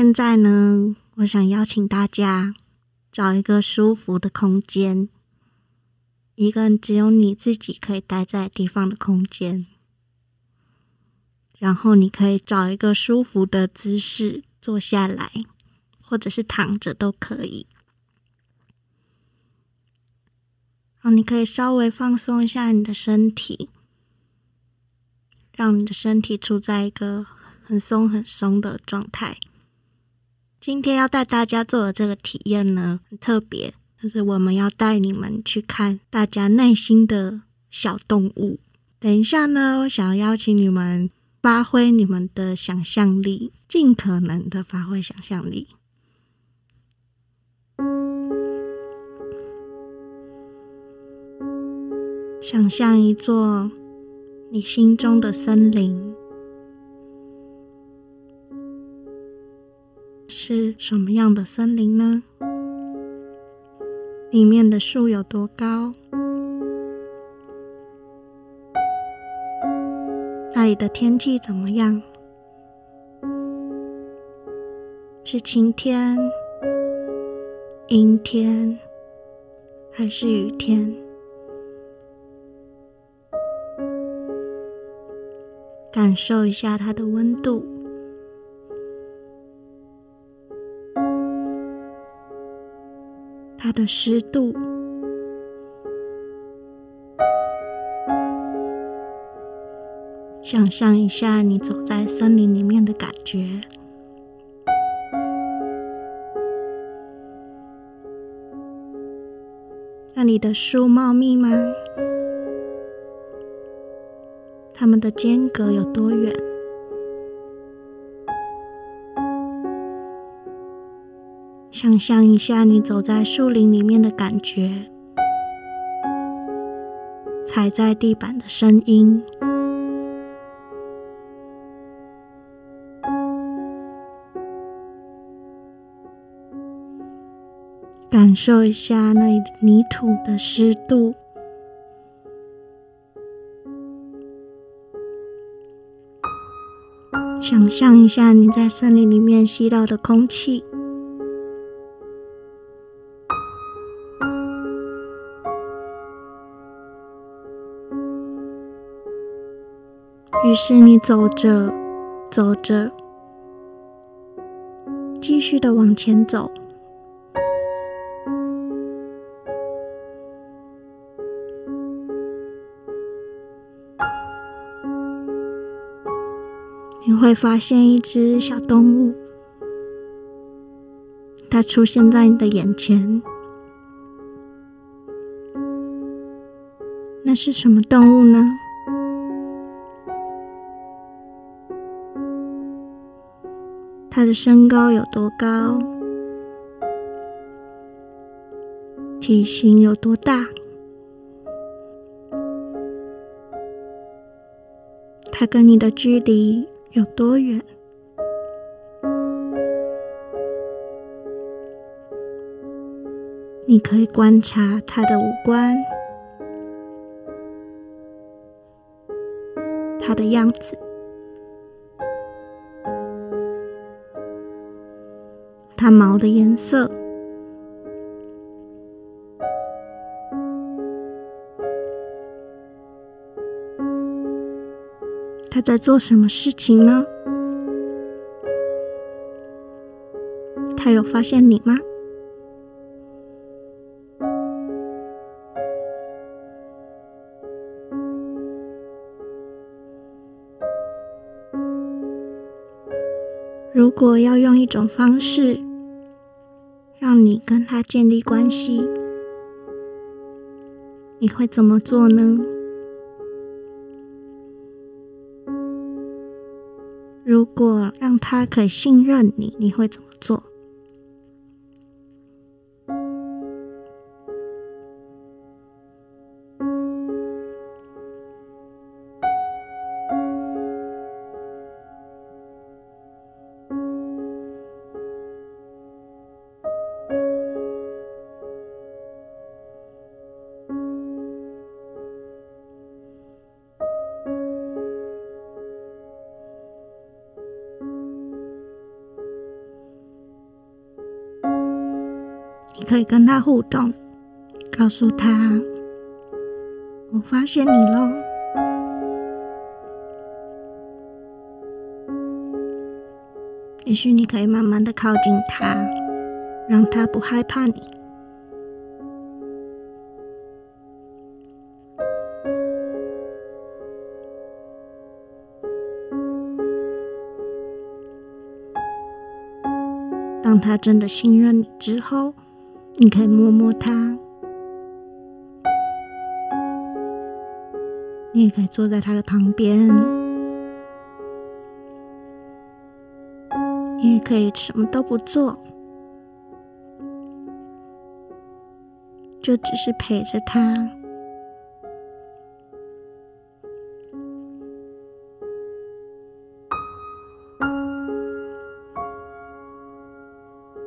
现在呢，我想邀请大家找一个舒服的空间，一个只有你自己可以待在地方的空间，然后你可以找一个舒服的姿势坐下来，或者是躺着都可以。然后你可以稍微放松一下你的身体，让你的身体处在一个很松很松的状态。今天要带大家做的这个体验呢，很特别，就是我们要带你们去看大家内心的小动物。等一下呢，我想要邀请你们发挥你们的想象力，尽可能的发挥想象力，想象一座你心中的森林。是什么样的森林呢？里面的树有多高？那里的天气怎么样？是晴天、阴天还是雨天？感受一下它的温度。它的湿度，想象一下你走在森林里面的感觉。那里的树茂密吗？它们的间隔有多远？想象一下，你走在树林里面的感觉，踩在地板的声音，感受一下那泥土的湿度，想象一下你在森林里面吸到的空气。于是你走着，走着，继续的往前走。你会发现一只小动物，它出现在你的眼前。那是什么动物呢？他的身高有多高？体型有多大？他跟你的距离有多远？你可以观察他的五官，他的样子。毛的颜色，他在做什么事情呢？他有发现你吗？如果要用一种方式。让你跟他建立关系，你会怎么做呢？如果让他可信任你，你会怎么做？你可以跟他互动，告诉他：“我发现你喽。”也许你可以慢慢的靠近他，让他不害怕你。当他真的信任你之后，你可以摸摸它，你也可以坐在它的旁边。你也可以什么都不做，就只是陪着它。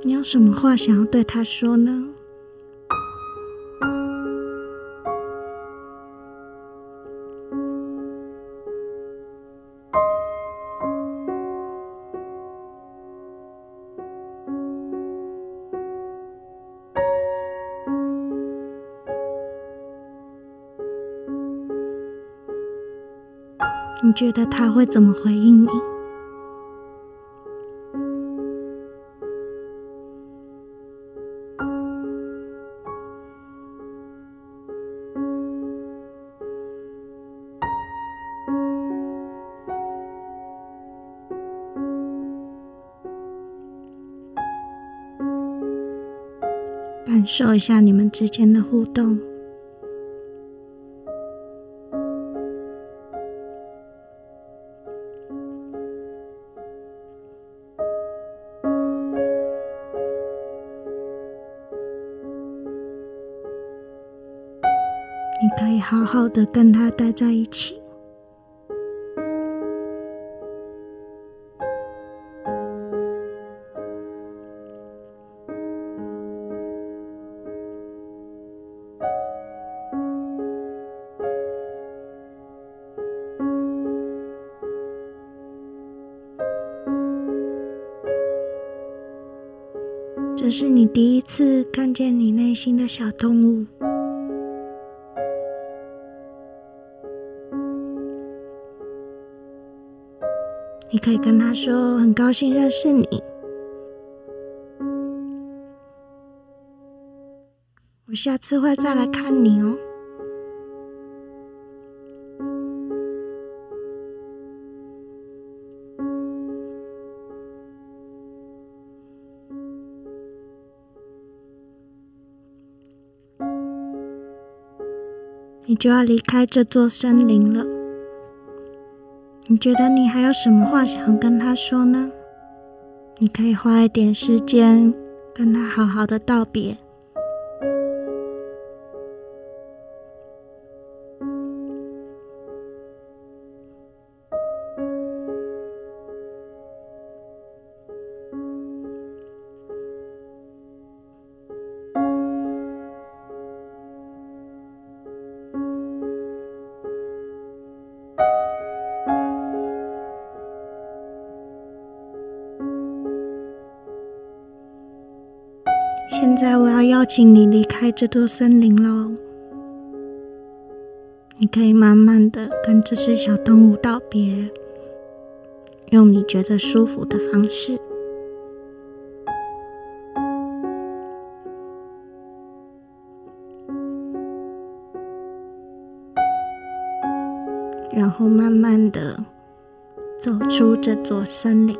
你有什么话想要对他说呢？你觉得他会怎么回应你？感受一下你们之间的互动。你可以好好的跟他待在一起。这是你第一次看见你内心的小动物。你可以跟他说：“很高兴认识你，我下次会再来看你哦。”你就要离开这座森林了。你觉得你还有什么话想跟他说呢？你可以花一点时间跟他好好的道别。现在我要邀请你离开这座森林喽。你可以慢慢的跟这只小动物道别，用你觉得舒服的方式，然后慢慢的走出这座森林。